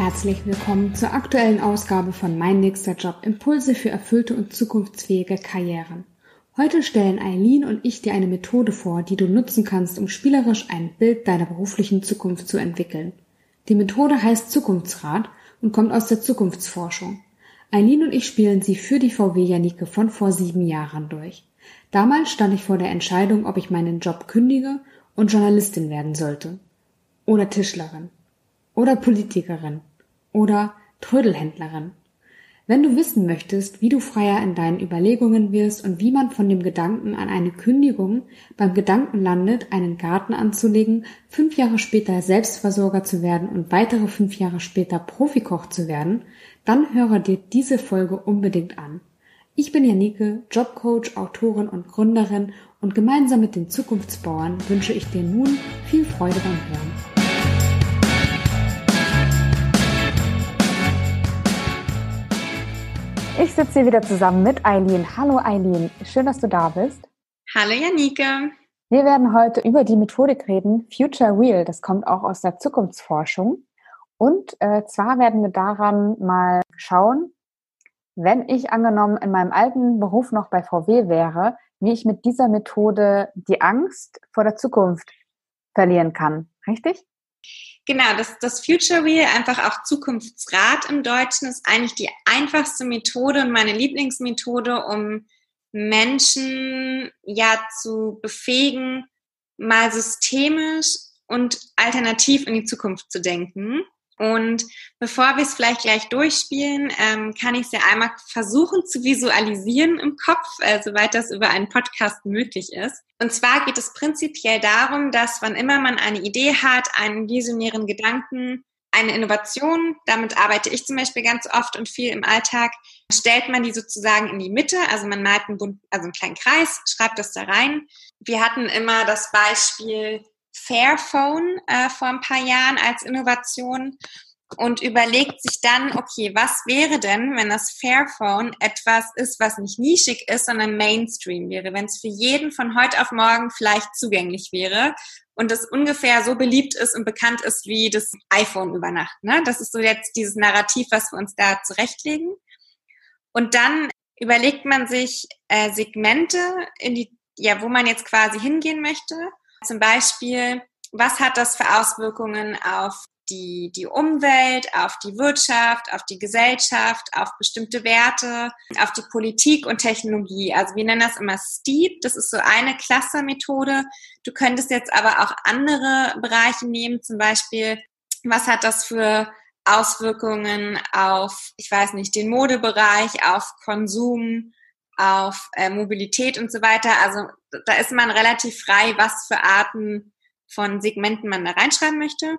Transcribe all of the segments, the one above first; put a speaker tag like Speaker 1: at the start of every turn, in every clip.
Speaker 1: herzlich willkommen zur aktuellen Ausgabe von Mein nächster Job Impulse für erfüllte und zukunftsfähige Karrieren. Heute stellen Eileen und ich dir eine Methode vor, die du nutzen kannst, um spielerisch ein Bild deiner beruflichen Zukunft zu entwickeln. Die Methode heißt Zukunftsrat und kommt aus der Zukunftsforschung. Eileen und ich spielen sie für die VW Janike von vor sieben Jahren durch. Damals stand ich vor der Entscheidung, ob ich meinen Job kündige und Journalistin werden sollte. Oder Tischlerin. Oder Politikerin oder Trödelhändlerin. Wenn du wissen möchtest, wie du freier in deinen Überlegungen wirst und wie man von dem Gedanken an eine Kündigung beim Gedanken landet, einen Garten anzulegen, fünf Jahre später Selbstversorger zu werden und weitere fünf Jahre später Profikoch zu werden, dann höre dir diese Folge unbedingt an. Ich bin Janike, Jobcoach, Autorin und Gründerin und gemeinsam mit den Zukunftsbauern wünsche ich dir nun viel Freude beim Hören. Ich sitze hier wieder zusammen mit Eileen. Hallo Eileen, schön, dass du da bist.
Speaker 2: Hallo Janike.
Speaker 1: Wir werden heute über die Methodik reden, Future Wheel. Das kommt auch aus der Zukunftsforschung. Und äh, zwar werden wir daran mal schauen, wenn ich angenommen in meinem alten Beruf noch bei VW wäre, wie ich mit dieser Methode die Angst vor der Zukunft verlieren kann. Richtig?
Speaker 2: Genau, das, das Future Wheel, einfach auch Zukunftsrat im Deutschen, ist eigentlich die einfachste Methode und meine Lieblingsmethode, um Menschen ja zu befähigen, mal systemisch und alternativ in die Zukunft zu denken. Und bevor wir es vielleicht gleich durchspielen, ähm, kann ich es ja einmal versuchen zu visualisieren im Kopf, äh, soweit das über einen Podcast möglich ist. Und zwar geht es prinzipiell darum, dass wann immer man eine Idee hat, einen visionären Gedanken, eine Innovation, damit arbeite ich zum Beispiel ganz oft und viel im Alltag, stellt man die sozusagen in die Mitte, also man malt einen, Bund, also einen kleinen Kreis, schreibt das da rein. Wir hatten immer das Beispiel Fairphone äh, vor ein paar Jahren als Innovation und überlegt sich dann, okay, was wäre denn, wenn das Fairphone etwas ist, was nicht nischig ist, sondern Mainstream wäre, wenn es für jeden von heute auf morgen vielleicht zugänglich wäre und es ungefähr so beliebt ist und bekannt ist wie das iPhone über Nacht. Ne? Das ist so jetzt dieses Narrativ, was wir uns da zurechtlegen. Und dann überlegt man sich äh, Segmente, in die, ja, wo man jetzt quasi hingehen möchte zum Beispiel, was hat das für Auswirkungen auf die, die Umwelt, auf die Wirtschaft, auf die Gesellschaft, auf bestimmte Werte, auf die Politik und Technologie. Also wir nennen das immer STEEP. Das ist so eine Cluster-Methode. Du könntest jetzt aber auch andere Bereiche nehmen, zum Beispiel, was hat das für Auswirkungen auf, ich weiß nicht, den Modebereich, auf Konsum, auf äh, Mobilität und so weiter. Also da ist man relativ frei, was für Arten von Segmenten man da reinschreiben möchte.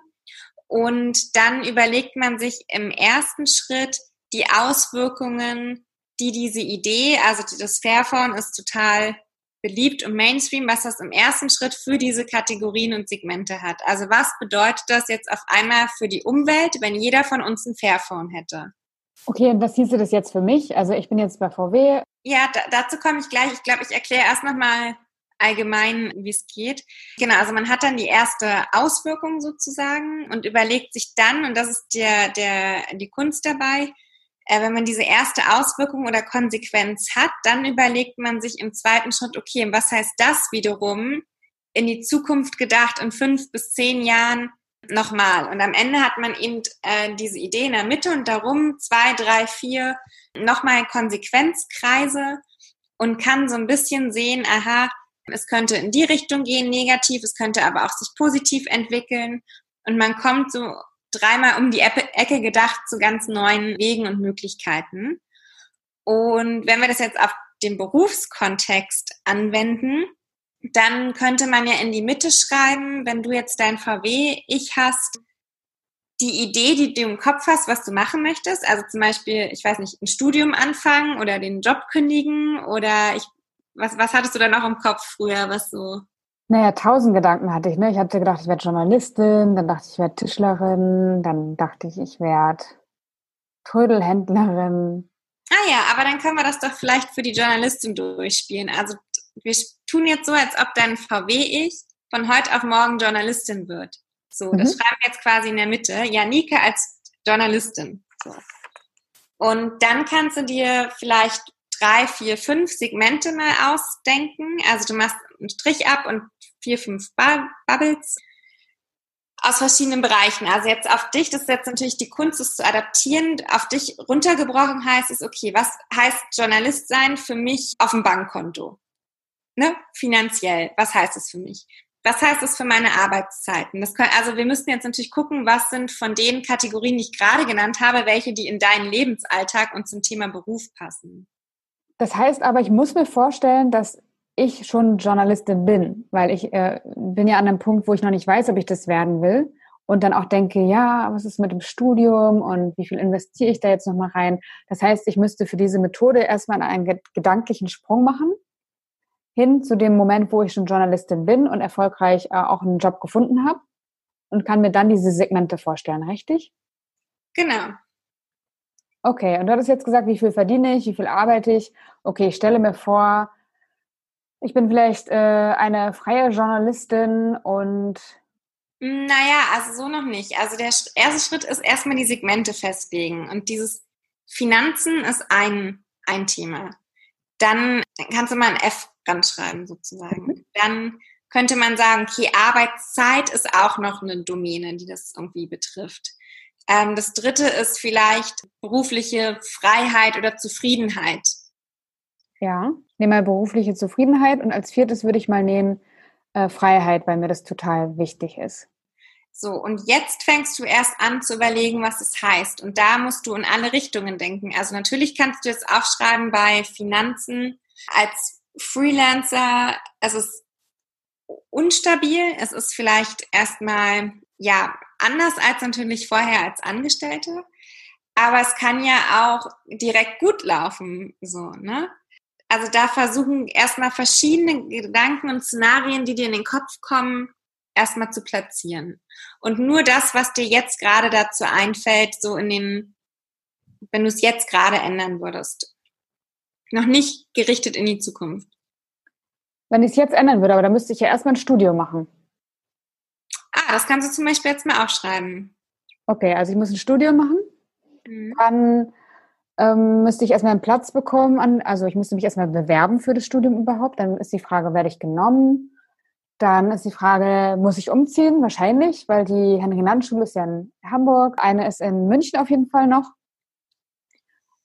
Speaker 2: Und dann überlegt man sich im ersten Schritt die Auswirkungen, die diese Idee, also das Fairphone ist total beliebt und Mainstream, was das im ersten Schritt für diese Kategorien und Segmente hat. Also was bedeutet das jetzt auf einmal für die Umwelt, wenn jeder von uns ein Fairphone hätte?
Speaker 1: Okay, und was hieße das jetzt für mich? Also ich bin jetzt bei VW.
Speaker 2: Ja, da, dazu komme ich gleich. Ich glaube, ich erkläre erst nochmal allgemein, wie es geht. Genau, also man hat dann die erste Auswirkung sozusagen und überlegt sich dann, und das ist der, der, die Kunst dabei, äh, wenn man diese erste Auswirkung oder Konsequenz hat, dann überlegt man sich im zweiten Schritt, okay, was heißt das wiederum in die Zukunft gedacht in fünf bis zehn Jahren nochmal. Und am Ende hat man eben äh, diese Idee in der Mitte und darum zwei, drei, vier nochmal Konsequenzkreise und kann so ein bisschen sehen, aha, es könnte in die Richtung gehen, negativ, es könnte aber auch sich positiv entwickeln. Und man kommt so dreimal um die Ecke gedacht zu ganz neuen Wegen und Möglichkeiten. Und wenn wir das jetzt auf den Berufskontext anwenden, dann könnte man ja in die Mitte schreiben, wenn du jetzt dein VW, ich hast, die Idee, die du im Kopf hast, was du machen möchtest. Also zum Beispiel, ich weiß nicht, ein Studium anfangen oder den Job kündigen oder ich, was, was hattest du dann auch im Kopf früher, was so?
Speaker 1: Naja, tausend Gedanken hatte ich. Ne? Ich hatte gedacht, ich werde Journalistin, dann dachte ich, ich werde Tischlerin, dann dachte ich, ich werde Trödelhändlerin.
Speaker 2: Ah ja, aber dann können wir das doch vielleicht für die Journalistin durchspielen. Also wir tun jetzt so, als ob dein VW-Ich von heute auf morgen Journalistin wird. So, das mhm. schreiben wir jetzt quasi in der Mitte. Janike als Journalistin. So. Und dann kannst du dir vielleicht drei, vier, fünf Segmente mal ausdenken. Also du machst einen Strich ab und vier, fünf Bubbles aus verschiedenen Bereichen. Also jetzt auf dich, das ist jetzt natürlich die Kunst, es zu adaptieren. Auf dich runtergebrochen heißt es, okay, was heißt Journalist sein für mich auf dem Bankkonto? Ne? Finanziell, was heißt es für mich? Was heißt es für meine Arbeitszeiten? Das können, also wir müssten jetzt natürlich gucken, was sind von den Kategorien, die ich gerade genannt habe, welche, die in deinen Lebensalltag und zum Thema Beruf passen.
Speaker 1: Das heißt aber, ich muss mir vorstellen, dass ich schon Journalistin bin, weil ich äh, bin ja an einem Punkt, wo ich noch nicht weiß, ob ich das werden will und dann auch denke, ja, was ist mit dem Studium und wie viel investiere ich da jetzt nochmal rein? Das heißt, ich müsste für diese Methode erstmal einen gedanklichen Sprung machen hin zu dem Moment, wo ich schon Journalistin bin und erfolgreich äh, auch einen Job gefunden habe und kann mir dann diese Segmente vorstellen, richtig?
Speaker 2: Genau.
Speaker 1: Okay, und du hattest jetzt gesagt, wie viel verdiene ich, wie viel arbeite ich. Okay, ich stelle mir vor, ich bin vielleicht äh, eine freie Journalistin und
Speaker 2: naja, also so noch nicht. Also der erste Schritt ist erstmal die Segmente festlegen. Und dieses Finanzen ist ein, ein Thema. Dann kannst du mal ein F ranschreiben sozusagen. Mhm. Dann könnte man sagen, okay, Arbeitszeit ist auch noch eine Domäne, die das irgendwie betrifft. Ähm, das dritte ist vielleicht berufliche Freiheit oder Zufriedenheit.
Speaker 1: Ja, nehme mal berufliche Zufriedenheit und als viertes würde ich mal nehmen äh, Freiheit, weil mir das total wichtig ist.
Speaker 2: So, und jetzt fängst du erst an zu überlegen, was es heißt. Und da musst du in alle Richtungen denken. Also natürlich kannst du jetzt aufschreiben bei Finanzen als Freelancer, es ist unstabil, es ist vielleicht erstmal ja anders als natürlich vorher als Angestellte, aber es kann ja auch direkt gut laufen, so, ne? Also da versuchen erstmal verschiedene Gedanken und Szenarien, die dir in den Kopf kommen, erstmal zu platzieren. Und nur das, was dir jetzt gerade dazu einfällt, so in den, wenn du es jetzt gerade ändern würdest noch nicht gerichtet in die Zukunft.
Speaker 1: Wenn ich es jetzt ändern würde, aber dann müsste ich ja erstmal ein Studio machen.
Speaker 2: Ah, das kannst du zum Beispiel jetzt mal aufschreiben.
Speaker 1: Okay, also ich muss ein Studio machen. Mhm. Dann ähm, müsste ich erstmal einen Platz bekommen. An, also ich müsste mich erstmal bewerben für das Studium überhaupt. Dann ist die Frage, werde ich genommen? Dann ist die Frage, muss ich umziehen? Wahrscheinlich, weil die Henry-Nann-Schule ist ja in Hamburg. Eine ist in München auf jeden Fall noch.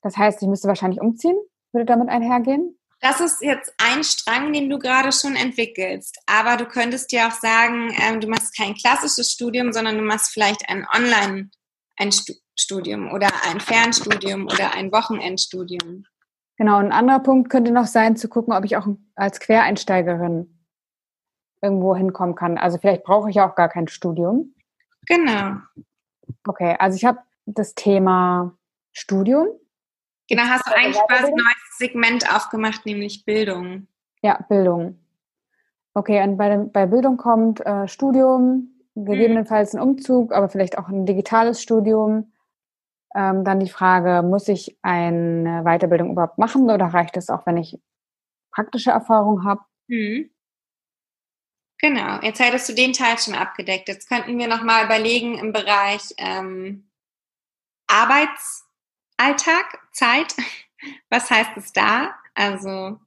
Speaker 1: Das heißt, ich müsste wahrscheinlich umziehen würde damit einhergehen?
Speaker 2: Das ist jetzt ein Strang, den du gerade schon entwickelst. Aber du könntest dir auch sagen, ähm, du machst kein klassisches Studium, sondern du machst vielleicht ein Online, ein Studium oder ein Fernstudium oder ein Wochenendstudium.
Speaker 1: Genau, ein anderer Punkt könnte noch sein, zu gucken, ob ich auch als Quereinsteigerin irgendwo hinkommen kann. Also vielleicht brauche ich auch gar kein Studium.
Speaker 2: Genau.
Speaker 1: Okay, also ich habe das Thema Studium.
Speaker 2: Genau, hast du eigentlich quasi ein neues Segment aufgemacht, nämlich Bildung.
Speaker 1: Ja, Bildung. Okay, und bei, bei Bildung kommt äh, Studium, gegebenenfalls ein Umzug, aber vielleicht auch ein digitales Studium. Ähm, dann die Frage, muss ich eine Weiterbildung überhaupt machen oder reicht es auch, wenn ich praktische Erfahrung habe? Mhm.
Speaker 2: Genau, jetzt hättest du den Teil schon abgedeckt. Jetzt könnten wir nochmal überlegen im Bereich ähm, Arbeits- Alltag, Zeit. Was heißt es da? Also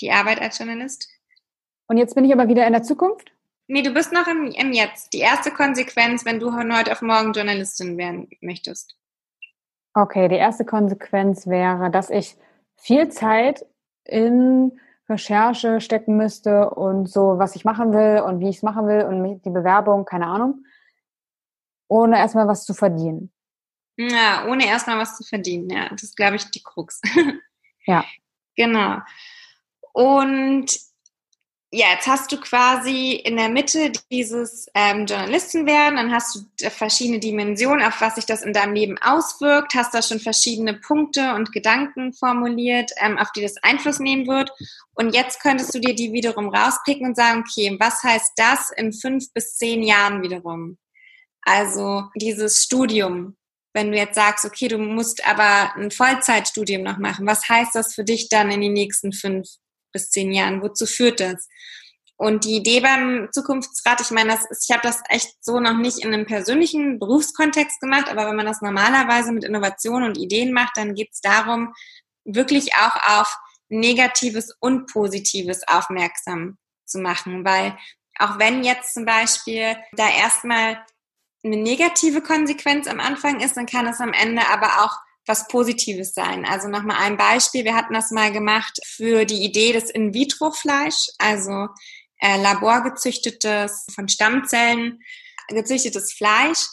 Speaker 2: die Arbeit als Journalist.
Speaker 1: Und jetzt bin ich aber wieder in der Zukunft?
Speaker 2: Nee, du bist noch im, im Jetzt. Die erste Konsequenz, wenn du von heute auf morgen Journalistin werden möchtest.
Speaker 1: Okay, die erste Konsequenz wäre, dass ich viel Zeit in Recherche stecken müsste und so, was ich machen will und wie ich es machen will und die Bewerbung, keine Ahnung, ohne erstmal was zu verdienen.
Speaker 2: Ja, ohne erstmal was zu verdienen, ja. Das ist, glaube ich, die Krux.
Speaker 1: ja.
Speaker 2: Genau. Und ja, jetzt hast du quasi in der Mitte dieses ähm, Journalisten werden, dann hast du verschiedene Dimensionen, auf was sich das in deinem Leben auswirkt, hast da schon verschiedene Punkte und Gedanken formuliert, ähm, auf die das Einfluss nehmen wird. Und jetzt könntest du dir die wiederum rauspicken und sagen, okay, was heißt das in fünf bis zehn Jahren wiederum? Also dieses Studium, wenn du jetzt sagst, okay, du musst aber ein Vollzeitstudium noch machen, was heißt das für dich dann in den nächsten fünf bis zehn Jahren? Wozu führt das? Und die Idee beim Zukunftsrat, ich meine, das ist, ich habe das echt so noch nicht in einem persönlichen Berufskontext gemacht, aber wenn man das normalerweise mit Innovation und Ideen macht, dann geht es darum, wirklich auch auf Negatives und Positives aufmerksam zu machen. Weil auch wenn jetzt zum Beispiel da erstmal eine negative Konsequenz am Anfang ist, dann kann es am Ende aber auch was Positives sein. Also nochmal ein Beispiel. Wir hatten das mal gemacht für die Idee des In-vitro-Fleisch, also äh, laborgezüchtetes, von Stammzellen gezüchtetes Fleisch.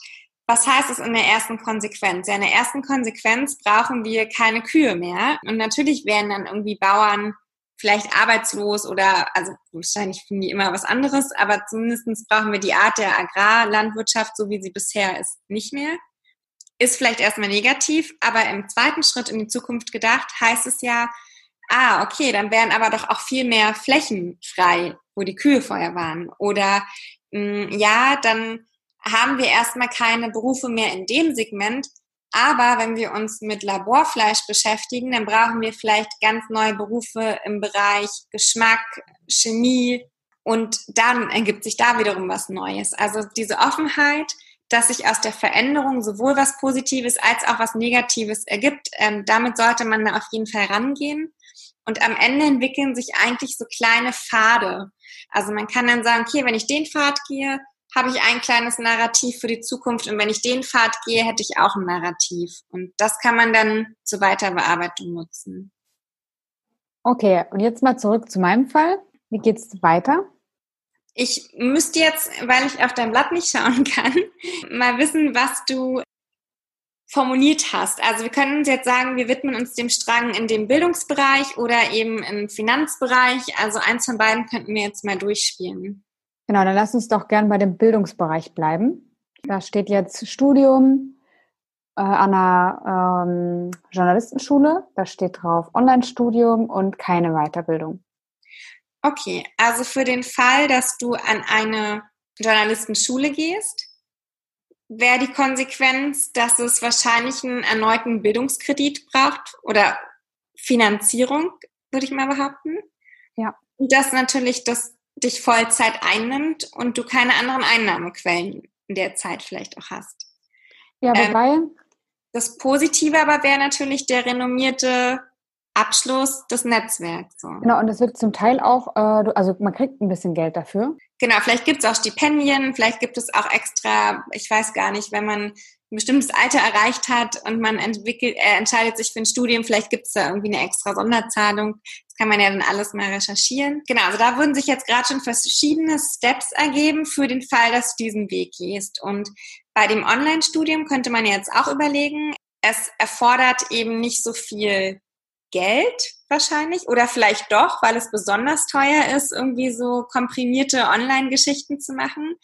Speaker 2: Was heißt es in der ersten Konsequenz? Ja, in der ersten Konsequenz brauchen wir keine Kühe mehr. Und natürlich werden dann irgendwie Bauern vielleicht arbeitslos oder, also wahrscheinlich finden die immer was anderes, aber zumindestens brauchen wir die Art der Agrarlandwirtschaft, so wie sie bisher ist, nicht mehr. Ist vielleicht erstmal negativ, aber im zweiten Schritt in die Zukunft gedacht, heißt es ja, ah, okay, dann wären aber doch auch viel mehr Flächen frei, wo die Kühe vorher waren. Oder mh, hm, ja, dann haben wir erstmal keine Berufe mehr in dem Segment. Aber wenn wir uns mit Laborfleisch beschäftigen, dann brauchen wir vielleicht ganz neue Berufe im Bereich Geschmack, Chemie und dann ergibt sich da wiederum was Neues. Also diese Offenheit, dass sich aus der Veränderung sowohl was Positives als auch was Negatives ergibt, ähm, damit sollte man da auf jeden Fall rangehen. Und am Ende entwickeln sich eigentlich so kleine Pfade. Also man kann dann sagen, okay, wenn ich den Pfad gehe, habe ich ein kleines Narrativ für die Zukunft und wenn ich den Pfad gehe, hätte ich auch ein Narrativ. Und das kann man dann zur Weiterbearbeitung nutzen.
Speaker 1: Okay, und jetzt mal zurück zu meinem Fall. Wie geht's weiter?
Speaker 2: Ich müsste jetzt, weil ich auf dein Blatt nicht schauen kann, mal wissen, was du formuliert hast. Also wir können uns jetzt sagen, wir widmen uns dem Strang in dem Bildungsbereich oder eben im Finanzbereich. Also eins von beiden könnten wir jetzt mal durchspielen.
Speaker 1: Genau, dann lass uns doch gern bei dem Bildungsbereich bleiben. Da steht jetzt Studium äh, an einer ähm, Journalistenschule. Da steht drauf Online-Studium und keine Weiterbildung.
Speaker 2: Okay, also für den Fall, dass du an eine Journalistenschule gehst, wäre die Konsequenz, dass es wahrscheinlich einen erneuten Bildungskredit braucht oder Finanzierung, würde ich mal behaupten.
Speaker 1: Ja.
Speaker 2: Und dass natürlich das dich Vollzeit einnimmt und du keine anderen Einnahmequellen in der Zeit vielleicht auch hast.
Speaker 1: Ja, ähm, wobei. Ähm,
Speaker 2: das Positive aber wäre natürlich der renommierte Abschluss des Netzwerks. So.
Speaker 1: Genau, und es wird zum Teil auch, äh, also man kriegt ein bisschen Geld dafür.
Speaker 2: Genau, vielleicht gibt es auch Stipendien, vielleicht gibt es auch extra, ich weiß gar nicht, wenn man ein bestimmtes Alter erreicht hat und man entwickelt, äh, entscheidet sich für ein Studium, vielleicht gibt es da irgendwie eine extra Sonderzahlung. Das kann man ja dann alles mal recherchieren. Genau, also da würden sich jetzt gerade schon verschiedene Steps ergeben für den Fall, dass du diesen Weg gehst. Und bei dem Online-Studium könnte man jetzt auch überlegen, es erfordert eben nicht so viel Geld wahrscheinlich oder vielleicht doch, weil es besonders teuer ist, irgendwie so komprimierte Online-Geschichten zu machen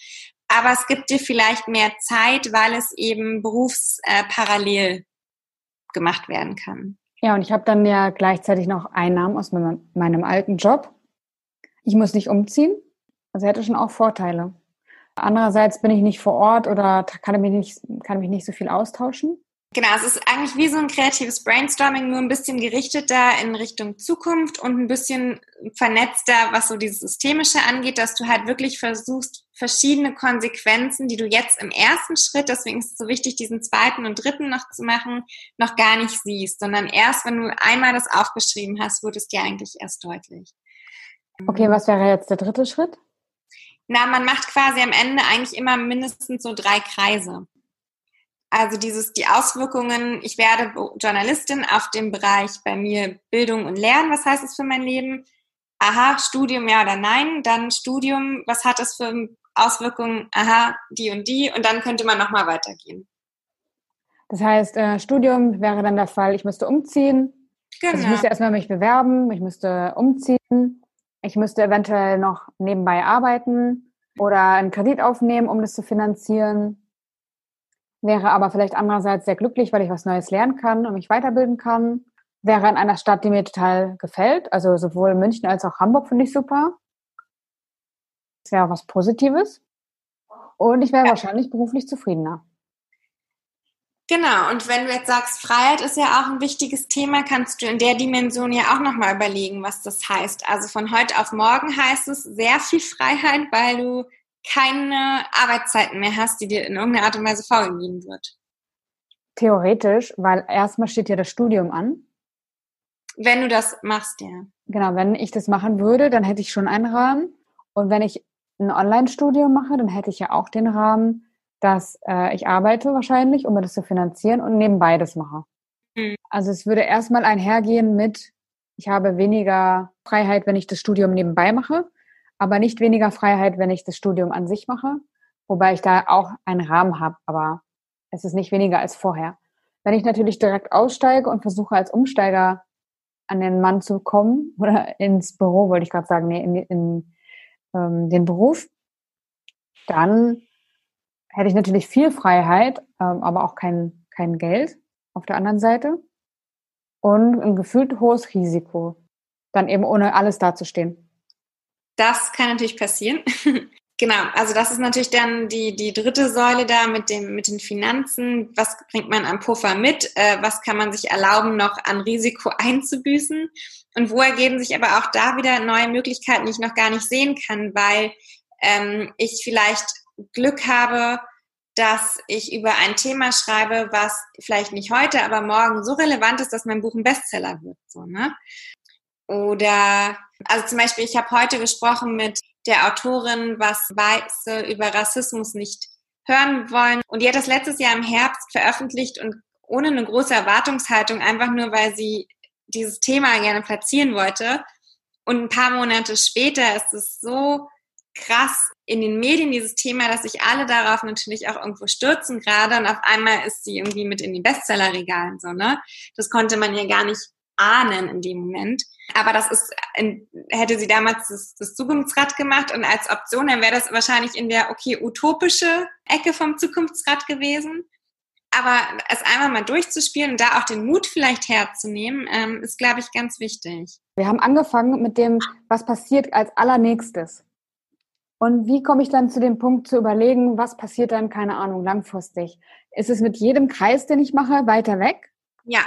Speaker 2: aber es gibt dir vielleicht mehr Zeit, weil es eben berufsparallel äh, gemacht werden kann.
Speaker 1: Ja, und ich habe dann ja gleichzeitig noch Einnahmen aus meinem, meinem alten Job. Ich muss nicht umziehen. Also hätte schon auch Vorteile. Andererseits bin ich nicht vor Ort oder kann mich nicht, kann mich nicht so viel austauschen.
Speaker 2: Genau, es ist eigentlich wie so ein kreatives Brainstorming, nur ein bisschen gerichteter in Richtung Zukunft und ein bisschen vernetzter, was so dieses Systemische angeht, dass du halt wirklich versuchst, verschiedene Konsequenzen, die du jetzt im ersten Schritt, deswegen ist es so wichtig, diesen zweiten und dritten noch zu machen, noch gar nicht siehst, sondern erst, wenn du einmal das aufgeschrieben hast, wird es dir eigentlich erst deutlich.
Speaker 1: Okay, was wäre jetzt der dritte Schritt?
Speaker 2: Na, man macht quasi am Ende eigentlich immer mindestens so drei Kreise. Also dieses, die Auswirkungen, ich werde Journalistin auf dem Bereich bei mir Bildung und Lernen, was heißt es für mein Leben? Aha, Studium ja oder nein, dann Studium, was hat es für Auswirkungen? Aha, die und die und dann könnte man nochmal weitergehen.
Speaker 1: Das heißt, äh, Studium wäre dann der Fall, ich müsste umziehen. Genau. Also ich genau. müsste erstmal mich bewerben, ich müsste umziehen, ich müsste eventuell noch nebenbei arbeiten oder einen Kredit aufnehmen, um das zu finanzieren wäre aber vielleicht andererseits sehr glücklich, weil ich was Neues lernen kann und mich weiterbilden kann. Wäre in einer Stadt, die mir total gefällt. Also sowohl München als auch Hamburg finde ich super. Das wäre auch was Positives. Und ich wäre ja. wahrscheinlich beruflich zufriedener.
Speaker 2: Genau, und wenn du jetzt sagst, Freiheit ist ja auch ein wichtiges Thema, kannst du in der Dimension ja auch nochmal überlegen, was das heißt. Also von heute auf morgen heißt es sehr viel Freiheit, weil du keine Arbeitszeiten mehr hast, die dir in irgendeiner Art und Weise vorgegeben wird.
Speaker 1: Theoretisch, weil erstmal steht ja das Studium an.
Speaker 2: Wenn du das machst, ja.
Speaker 1: Genau, wenn ich das machen würde, dann hätte ich schon einen Rahmen. Und wenn ich ein Online-Studium mache, dann hätte ich ja auch den Rahmen, dass äh, ich arbeite wahrscheinlich, um mir das zu finanzieren und nebenbei das mache. Mhm. Also es würde erstmal einhergehen mit, ich habe weniger Freiheit, wenn ich das Studium nebenbei mache, aber nicht weniger Freiheit, wenn ich das Studium an sich mache, wobei ich da auch einen Rahmen habe, aber es ist nicht weniger als vorher. Wenn ich natürlich direkt aussteige und versuche als Umsteiger an den Mann zu kommen oder ins Büro, wollte ich gerade sagen, nee, in, in ähm, den Beruf, dann hätte ich natürlich viel Freiheit, ähm, aber auch kein, kein Geld auf der anderen Seite und ein gefühlt hohes Risiko, dann eben ohne alles dazustehen.
Speaker 2: Das kann natürlich passieren. genau, also das ist natürlich dann die, die dritte Säule da mit, dem, mit den Finanzen. Was bringt man an Puffer mit? Äh, was kann man sich erlauben, noch an Risiko einzubüßen? Und wo ergeben sich aber auch da wieder neue Möglichkeiten, die ich noch gar nicht sehen kann, weil ähm, ich vielleicht Glück habe, dass ich über ein Thema schreibe, was vielleicht nicht heute, aber morgen so relevant ist, dass mein Buch ein Bestseller wird. So, ne? Oder, also zum Beispiel, ich habe heute gesprochen mit der Autorin, was Weiße über Rassismus nicht hören wollen. Und die hat das letztes Jahr im Herbst veröffentlicht und ohne eine große Erwartungshaltung, einfach nur, weil sie dieses Thema gerne platzieren wollte. Und ein paar Monate später ist es so krass in den Medien dieses Thema, dass sich alle darauf natürlich auch irgendwo stürzen gerade und auf einmal ist sie irgendwie mit in die Bestsellerregalen so, ne? Das konnte man ja gar nicht ahnen in dem Moment. Aber das ist, hätte sie damals das, das Zukunftsrad gemacht und als Option, dann wäre das wahrscheinlich in der, okay, utopische Ecke vom Zukunftsrad gewesen. Aber es einmal mal durchzuspielen und da auch den Mut vielleicht herzunehmen, ähm, ist, glaube ich, ganz wichtig.
Speaker 1: Wir haben angefangen mit dem, was passiert als allernächstes. Und wie komme ich dann zu dem Punkt zu überlegen, was passiert dann, keine Ahnung, langfristig? Ist es mit jedem Kreis, den ich mache, weiter weg?
Speaker 2: Ja.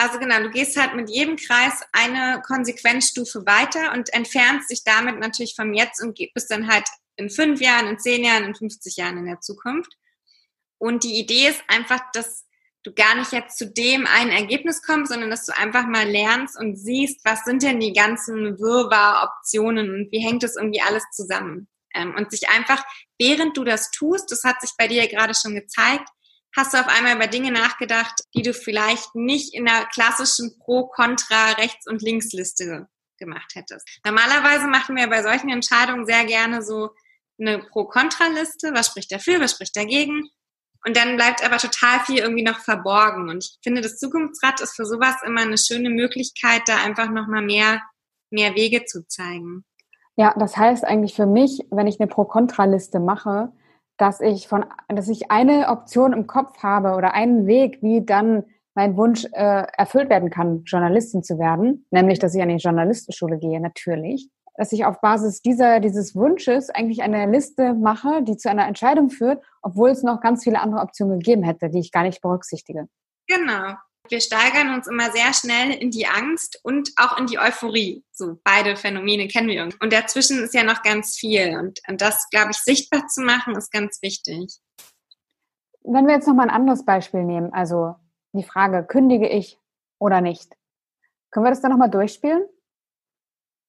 Speaker 2: Also genau, du gehst halt mit jedem Kreis eine Konsequenzstufe weiter und entfernst dich damit natürlich vom Jetzt und bist dann halt in fünf Jahren, in zehn Jahren, in 50 Jahren in der Zukunft. Und die Idee ist einfach, dass du gar nicht jetzt zu dem einen Ergebnis kommst, sondern dass du einfach mal lernst und siehst, was sind denn die ganzen Wirrwarr, Optionen und wie hängt das irgendwie alles zusammen. Ähm, und sich einfach, während du das tust, das hat sich bei dir gerade schon gezeigt, hast du auf einmal über Dinge nachgedacht, die du vielleicht nicht in der klassischen Pro-Kontra Rechts- und Linksliste gemacht hättest. Normalerweise machen wir bei solchen Entscheidungen sehr gerne so eine Pro-Kontra-Liste. Was spricht dafür? Was spricht dagegen? Und dann bleibt aber total viel irgendwie noch verborgen. Und ich finde, das Zukunftsrad ist für sowas immer eine schöne Möglichkeit, da einfach nochmal mehr, mehr Wege zu zeigen.
Speaker 1: Ja, das heißt eigentlich für mich, wenn ich eine Pro-Kontra-Liste mache, dass ich von, dass ich eine Option im Kopf habe oder einen Weg, wie dann mein Wunsch äh, erfüllt werden kann, Journalistin zu werden, nämlich, dass ich an die Journalistenschule gehe, natürlich dass ich auf Basis dieser, dieses Wunsches eigentlich eine Liste mache, die zu einer Entscheidung führt, obwohl es noch ganz viele andere Optionen gegeben hätte, die ich gar nicht berücksichtige.
Speaker 2: Genau. Wir steigern uns immer sehr schnell in die Angst und auch in die Euphorie. So beide Phänomene kennen wir. Und dazwischen ist ja noch ganz viel. Und, und das, glaube ich, sichtbar zu machen, ist ganz wichtig.
Speaker 1: Wenn wir jetzt noch mal ein anderes Beispiel nehmen, also die Frage, kündige ich oder nicht? Können wir das dann noch mal durchspielen?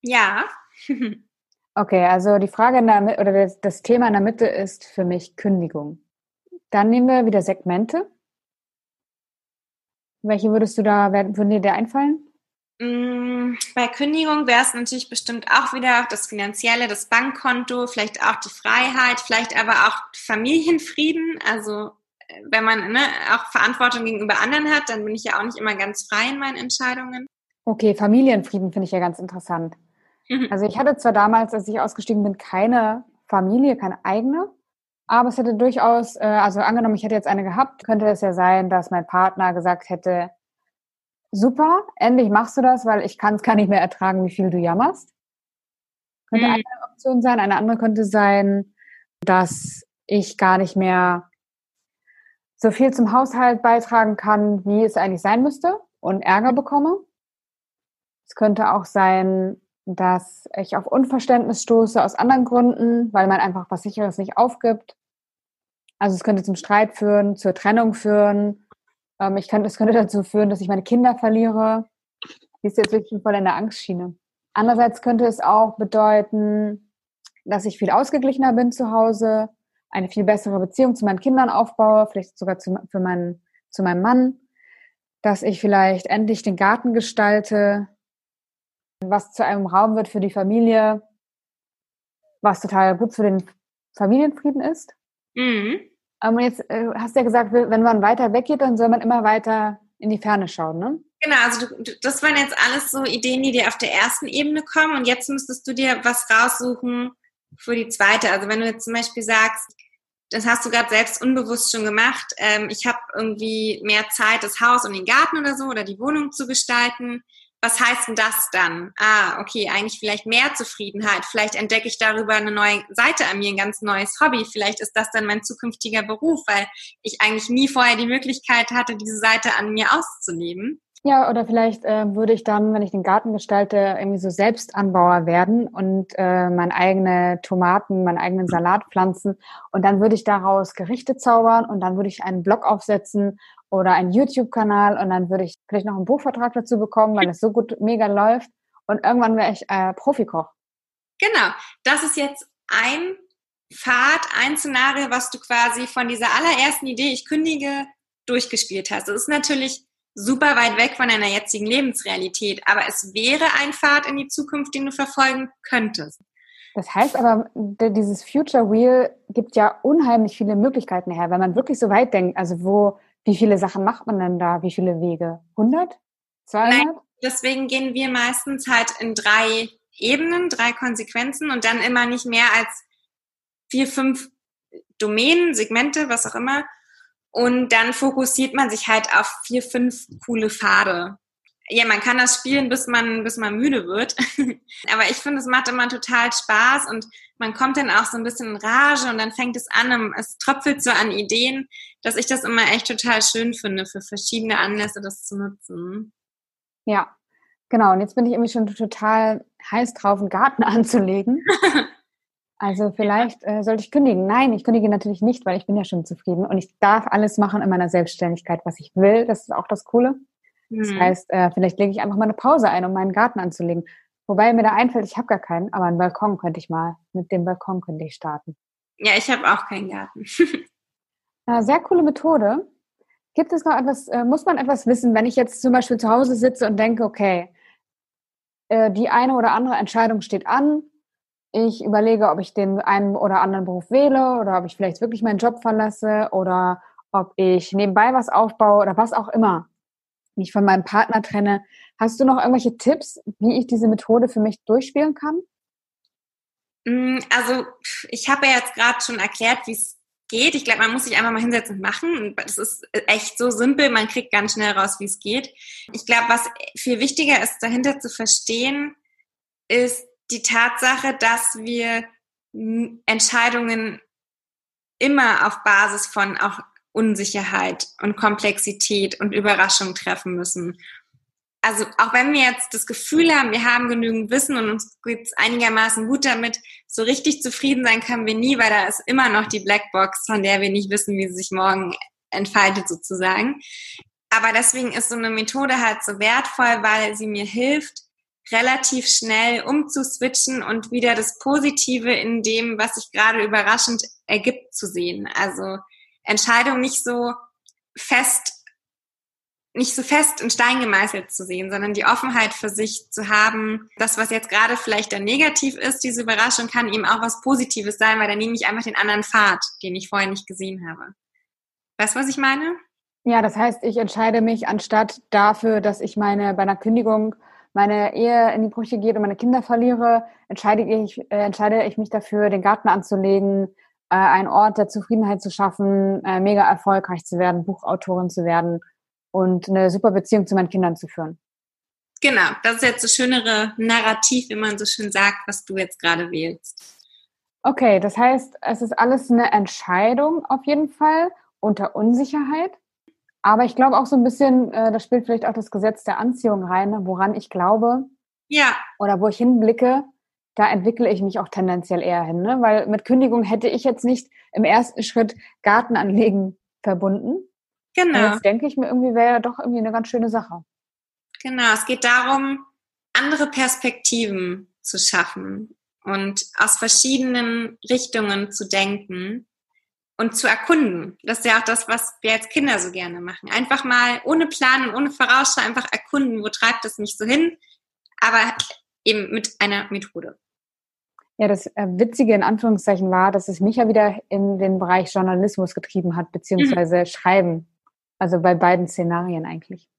Speaker 2: Ja,
Speaker 1: Okay, also die Frage in der, oder das Thema in der Mitte ist für mich Kündigung. Dann nehmen wir wieder Segmente. Welche würdest du da, würden dir da einfallen?
Speaker 2: Mm, bei Kündigung wäre es natürlich bestimmt auch wieder das Finanzielle, das Bankkonto, vielleicht auch die Freiheit, vielleicht aber auch Familienfrieden. Also wenn man ne, auch Verantwortung gegenüber anderen hat, dann bin ich ja auch nicht immer ganz frei in meinen Entscheidungen.
Speaker 1: Okay, Familienfrieden finde ich ja ganz interessant. Mhm. Also ich hatte zwar damals, als ich ausgestiegen bin, keine Familie, keine eigene, aber es hätte durchaus, äh, also angenommen, ich hätte jetzt eine gehabt, könnte es ja sein, dass mein Partner gesagt hätte, super, endlich machst du das, weil ich kann es gar nicht mehr ertragen, wie viel du jammerst. Könnte mhm. eine Option sein. Eine andere könnte sein, dass ich gar nicht mehr so viel zum Haushalt beitragen kann, wie es eigentlich sein müsste und Ärger bekomme. Es könnte auch sein, dass ich auf Unverständnis stoße aus anderen Gründen, weil man einfach was Sicheres nicht aufgibt. Also es könnte zum Streit führen, zur Trennung führen. Ähm, ich könnte, es könnte dazu führen, dass ich meine Kinder verliere. Die ist jetzt wirklich voll in der Angstschiene. Andererseits könnte es auch bedeuten, dass ich viel ausgeglichener bin zu Hause, eine viel bessere Beziehung zu meinen Kindern aufbaue, vielleicht sogar zu, für meinen, zu meinem Mann, dass ich vielleicht endlich den Garten gestalte, was zu einem Raum wird für die Familie, was total gut für den Familienfrieden ist. Mhm. Aber jetzt äh, hast du ja gesagt, wenn man weiter weggeht, dann soll man immer weiter in die Ferne schauen, ne?
Speaker 2: Genau, also du, das waren jetzt alles so Ideen, die dir auf der ersten Ebene kommen und jetzt müsstest du dir was raussuchen für die zweite. Also wenn du jetzt zum Beispiel sagst, das hast du gerade selbst unbewusst schon gemacht, ähm, ich habe irgendwie mehr Zeit, das Haus und den Garten oder so oder die Wohnung zu gestalten, was heißt denn das dann? Ah, okay, eigentlich vielleicht mehr Zufriedenheit. Vielleicht entdecke ich darüber eine neue Seite an mir, ein ganz neues Hobby. Vielleicht ist das dann mein zukünftiger Beruf, weil ich eigentlich nie vorher die Möglichkeit hatte, diese Seite an mir auszuleben.
Speaker 1: Ja, oder vielleicht äh, würde ich dann, wenn ich den Garten gestalte, irgendwie so Selbstanbauer werden und äh, meine eigene Tomaten, meinen eigenen Salat pflanzen. Und dann würde ich daraus Gerichte zaubern und dann würde ich einen Blog aufsetzen oder einen YouTube-Kanal und dann würde ich vielleicht noch einen Buchvertrag dazu bekommen, weil es so gut mega läuft. Und irgendwann wäre ich äh, Profikoch.
Speaker 2: Genau, das ist jetzt ein Pfad, ein Szenario, was du quasi von dieser allerersten Idee, ich kündige, durchgespielt hast. Das ist natürlich super weit weg von deiner jetzigen Lebensrealität, aber es wäre ein Pfad in die Zukunft, den du verfolgen könntest.
Speaker 1: Das heißt aber, dieses Future Wheel gibt ja unheimlich viele Möglichkeiten her, wenn man wirklich so weit denkt. Also wo wie viele Sachen macht man denn da? Wie viele Wege? 100? 200? Nein,
Speaker 2: deswegen gehen wir meistens halt in drei Ebenen, drei Konsequenzen und dann immer nicht mehr als vier, fünf Domänen, Segmente, was auch immer. Und dann fokussiert man sich halt auf vier, fünf coole Pfade ja, man kann das spielen, bis man, bis man müde wird. Aber ich finde, es macht immer total Spaß und man kommt dann auch so ein bisschen in Rage und dann fängt es an, es tröpfelt so an Ideen, dass ich das immer echt total schön finde, für verschiedene Anlässe das zu nutzen.
Speaker 1: Ja, genau. Und jetzt bin ich irgendwie schon total heiß drauf, einen Garten anzulegen. Also vielleicht äh, sollte ich kündigen. Nein, ich kündige natürlich nicht, weil ich bin ja schon zufrieden und ich darf alles machen in meiner Selbstständigkeit, was ich will. Das ist auch das Coole. Das mhm. heißt, äh, vielleicht lege ich einfach mal eine Pause ein, um meinen Garten anzulegen. Wobei mir da einfällt, ich habe gar keinen, aber einen Balkon könnte ich mal, mit dem Balkon könnte ich starten.
Speaker 2: Ja, ich habe auch keinen Garten.
Speaker 1: Na, sehr coole Methode. Gibt es noch etwas, äh, muss man etwas wissen, wenn ich jetzt zum Beispiel zu Hause sitze und denke, okay, äh, die eine oder andere Entscheidung steht an, ich überlege, ob ich den einen oder anderen Beruf wähle oder ob ich vielleicht wirklich meinen Job verlasse oder ob ich nebenbei was aufbaue oder was auch immer mich von meinem Partner trenne. Hast du noch irgendwelche Tipps, wie ich diese Methode für mich durchspielen kann?
Speaker 2: Mm, also ich habe ja jetzt gerade schon erklärt, wie es geht. Ich glaube, man muss sich einfach mal hinsetzen und machen. Das ist echt so simpel. Man kriegt ganz schnell raus, wie es geht. Ich glaube, was viel wichtiger ist, dahinter zu verstehen, ist die Tatsache, dass wir Entscheidungen immer auf Basis von auch Unsicherheit und Komplexität und Überraschung treffen müssen. Also auch wenn wir jetzt das Gefühl haben, wir haben genügend Wissen und uns geht es einigermaßen gut damit, so richtig zufrieden sein können wir nie, weil da ist immer noch die Blackbox, von der wir nicht wissen, wie sie sich morgen entfaltet sozusagen. Aber deswegen ist so eine Methode halt so wertvoll, weil sie mir hilft, relativ schnell umzuswitchen und wieder das Positive in dem, was sich gerade überraschend ergibt, zu sehen. Also Entscheidung nicht so fest nicht so fest in Stein gemeißelt zu sehen, sondern die Offenheit für sich zu haben, das, was jetzt gerade vielleicht dann negativ ist, diese Überraschung kann eben auch was Positives sein, weil dann nehme ich einfach den anderen Pfad, den ich vorher nicht gesehen habe. Weißt du, was ich meine?
Speaker 1: Ja, das heißt, ich entscheide mich anstatt dafür, dass ich meine bei einer Kündigung meine Ehe in die Brüche geht und meine Kinder verliere, entscheide ich, äh, entscheide ich mich dafür, den Garten anzulegen, äh, einen Ort der Zufriedenheit zu schaffen, äh, mega erfolgreich zu werden, Buchautorin zu werden und eine super Beziehung zu meinen Kindern zu führen.
Speaker 2: Genau, das ist jetzt das schönere Narrativ, wie man so schön sagt, was du jetzt gerade wählst.
Speaker 1: Okay, das heißt, es ist alles eine Entscheidung auf jeden Fall unter Unsicherheit. Aber ich glaube auch so ein bisschen, äh, da spielt vielleicht auch das Gesetz der Anziehung rein, woran ich glaube.
Speaker 2: Ja.
Speaker 1: Oder wo ich hinblicke, da entwickle ich mich auch tendenziell eher hin. Ne? Weil mit Kündigung hätte ich jetzt nicht im ersten Schritt Gartenanlegen verbunden.
Speaker 2: Genau. Und
Speaker 1: jetzt denke ich mir irgendwie, wäre ja doch irgendwie eine ganz schöne Sache.
Speaker 2: Genau, es geht darum, andere Perspektiven zu schaffen und aus verschiedenen Richtungen zu denken und zu erkunden. Das ist ja auch das, was wir als Kinder so gerne machen. Einfach mal ohne Plan und ohne Vorausschau einfach erkunden, wo treibt es mich so hin, aber eben mit einer Methode.
Speaker 1: Ja, das äh, Witzige in Anführungszeichen war, dass es mich ja wieder in den Bereich Journalismus getrieben hat, beziehungsweise mhm. Schreiben. Also bei beiden Szenarien eigentlich.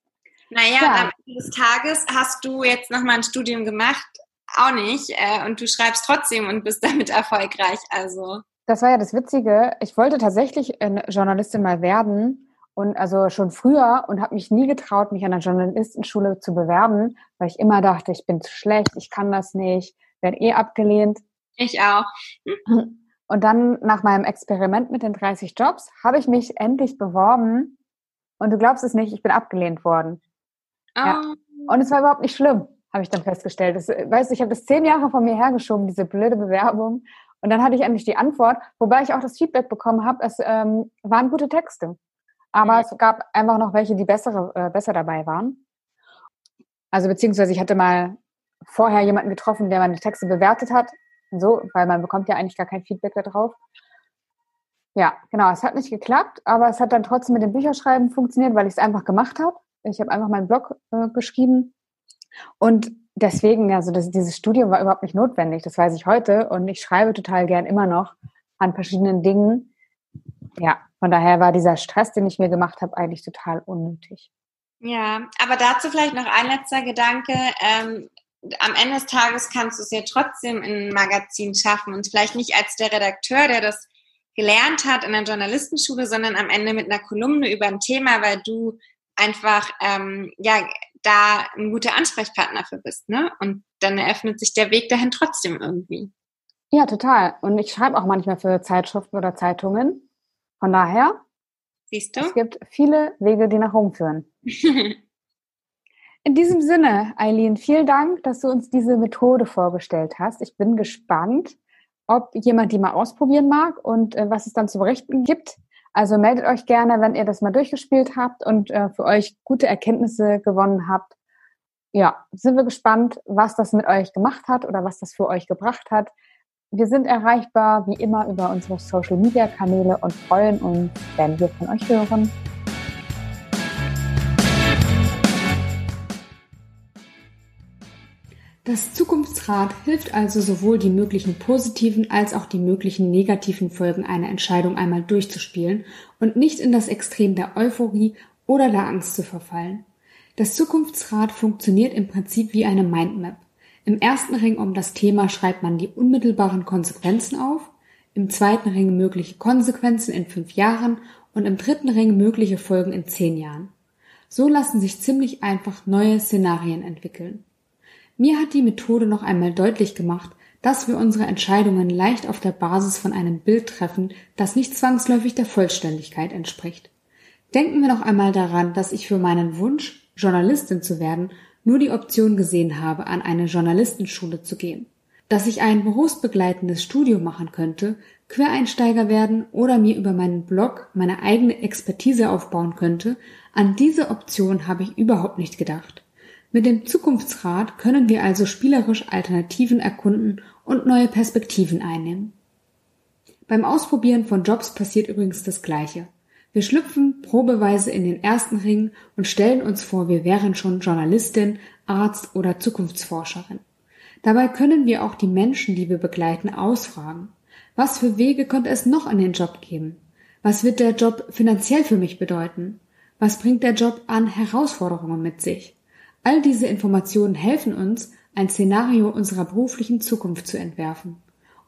Speaker 2: Naja, ja. am Ende des Tages hast du jetzt nochmal ein Studium gemacht, auch nicht. Äh, und du schreibst trotzdem und bist damit erfolgreich. Also.
Speaker 1: Das war ja das Witzige. Ich wollte tatsächlich eine Journalistin mal werden. Und also schon früher und habe mich nie getraut, mich an der Journalistenschule zu bewerben, weil ich immer dachte, ich bin zu schlecht, ich kann das nicht, werde eh abgelehnt.
Speaker 2: Ich auch.
Speaker 1: Und dann nach meinem Experiment mit den 30 Jobs habe ich mich endlich beworben und du glaubst es nicht, ich bin abgelehnt worden. Oh. Ja. Und es war überhaupt nicht schlimm, habe ich dann festgestellt. Das, weißt du, ich habe das zehn Jahre von mir hergeschoben, diese blöde Bewerbung. Und dann hatte ich endlich die Antwort, wobei ich auch das Feedback bekommen habe, es ähm, waren gute Texte. Aber es gab einfach noch welche, die bessere, äh, besser dabei waren. Also beziehungsweise ich hatte mal vorher jemanden getroffen, der meine Texte bewertet hat. So, weil man bekommt ja eigentlich gar kein Feedback darauf. Ja, genau, es hat nicht geklappt, aber es hat dann trotzdem mit dem Bücherschreiben funktioniert, weil ich es einfach gemacht habe. Ich habe einfach meinen Blog äh, geschrieben. Und deswegen, also das, dieses Studium war überhaupt nicht notwendig, das weiß ich heute. Und ich schreibe total gern immer noch an verschiedenen Dingen. Ja, von daher war dieser Stress, den ich mir gemacht habe, eigentlich total unnötig.
Speaker 2: Ja, aber dazu vielleicht noch ein letzter Gedanke. Ähm, am Ende des Tages kannst du es ja trotzdem in ein Magazin schaffen und vielleicht nicht als der Redakteur, der das gelernt hat in der Journalistenschule, sondern am Ende mit einer Kolumne über ein Thema, weil du einfach ähm, ja da ein guter Ansprechpartner für bist, ne? Und dann eröffnet sich der Weg dahin trotzdem irgendwie.
Speaker 1: Ja, total. Und ich schreibe auch manchmal für Zeitschriften oder Zeitungen. Von daher,
Speaker 2: siehst du,
Speaker 1: es gibt viele Wege, die nach Rom führen. In diesem Sinne, Eileen, vielen Dank, dass du uns diese Methode vorgestellt hast. Ich bin gespannt, ob jemand die mal ausprobieren mag und äh, was es dann zu berichten gibt. Also meldet euch gerne, wenn ihr das mal durchgespielt habt und äh, für euch gute Erkenntnisse gewonnen habt. Ja, sind wir gespannt, was das mit euch gemacht hat oder was das für euch gebracht hat. Wir sind erreichbar wie immer über unsere Social Media Kanäle und freuen uns, wenn wir von euch hören.
Speaker 3: Das Zukunftsrad hilft also sowohl die möglichen positiven als auch die möglichen negativen Folgen einer Entscheidung einmal durchzuspielen und nicht in das Extrem der Euphorie oder der Angst zu verfallen. Das Zukunftsrad funktioniert im Prinzip wie eine Mindmap. Im ersten Ring um das Thema schreibt man die unmittelbaren Konsequenzen auf, im zweiten Ring mögliche Konsequenzen in fünf Jahren und im dritten Ring mögliche Folgen in zehn Jahren. So lassen sich ziemlich einfach neue Szenarien entwickeln. Mir hat die Methode noch einmal deutlich gemacht, dass wir unsere Entscheidungen leicht auf der Basis von einem Bild treffen, das nicht zwangsläufig der Vollständigkeit entspricht. Denken wir noch einmal daran, dass ich für meinen Wunsch, Journalistin zu werden, nur die Option gesehen habe, an eine Journalistenschule zu gehen. Dass ich ein berufsbegleitendes Studium machen könnte, Quereinsteiger werden oder mir über meinen Blog meine eigene Expertise aufbauen könnte, an diese Option habe ich überhaupt nicht gedacht. Mit dem Zukunftsrat können wir also spielerisch Alternativen erkunden und neue Perspektiven einnehmen. Beim Ausprobieren von Jobs passiert übrigens das Gleiche. Wir schlüpfen probeweise in den ersten Ring und stellen uns vor, wir wären schon Journalistin, Arzt oder Zukunftsforscherin. Dabei können wir auch die Menschen, die wir begleiten, ausfragen. Was für Wege könnte es noch an den Job geben? Was wird der Job finanziell für mich bedeuten? Was bringt der Job an Herausforderungen mit sich? All diese Informationen helfen uns, ein Szenario unserer beruflichen Zukunft zu entwerfen.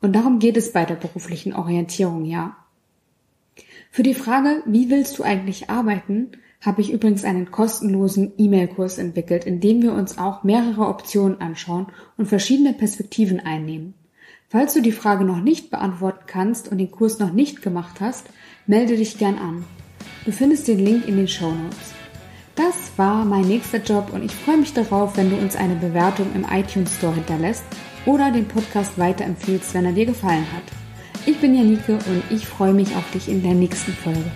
Speaker 3: Und darum geht es bei der beruflichen Orientierung ja. Für die Frage, wie willst du eigentlich arbeiten, habe ich übrigens einen kostenlosen E-Mail-Kurs entwickelt, in dem wir uns auch mehrere Optionen anschauen und verschiedene Perspektiven einnehmen. Falls du die Frage noch nicht beantworten kannst und den Kurs noch nicht gemacht hast, melde dich gern an.
Speaker 1: Du findest den Link in den Show Notes. Das war mein nächster Job und ich freue mich darauf, wenn du uns eine Bewertung im iTunes Store hinterlässt oder den Podcast weiterempfiehlst, wenn er dir gefallen hat. Ich bin Janike und ich freue mich auf dich in der nächsten Folge.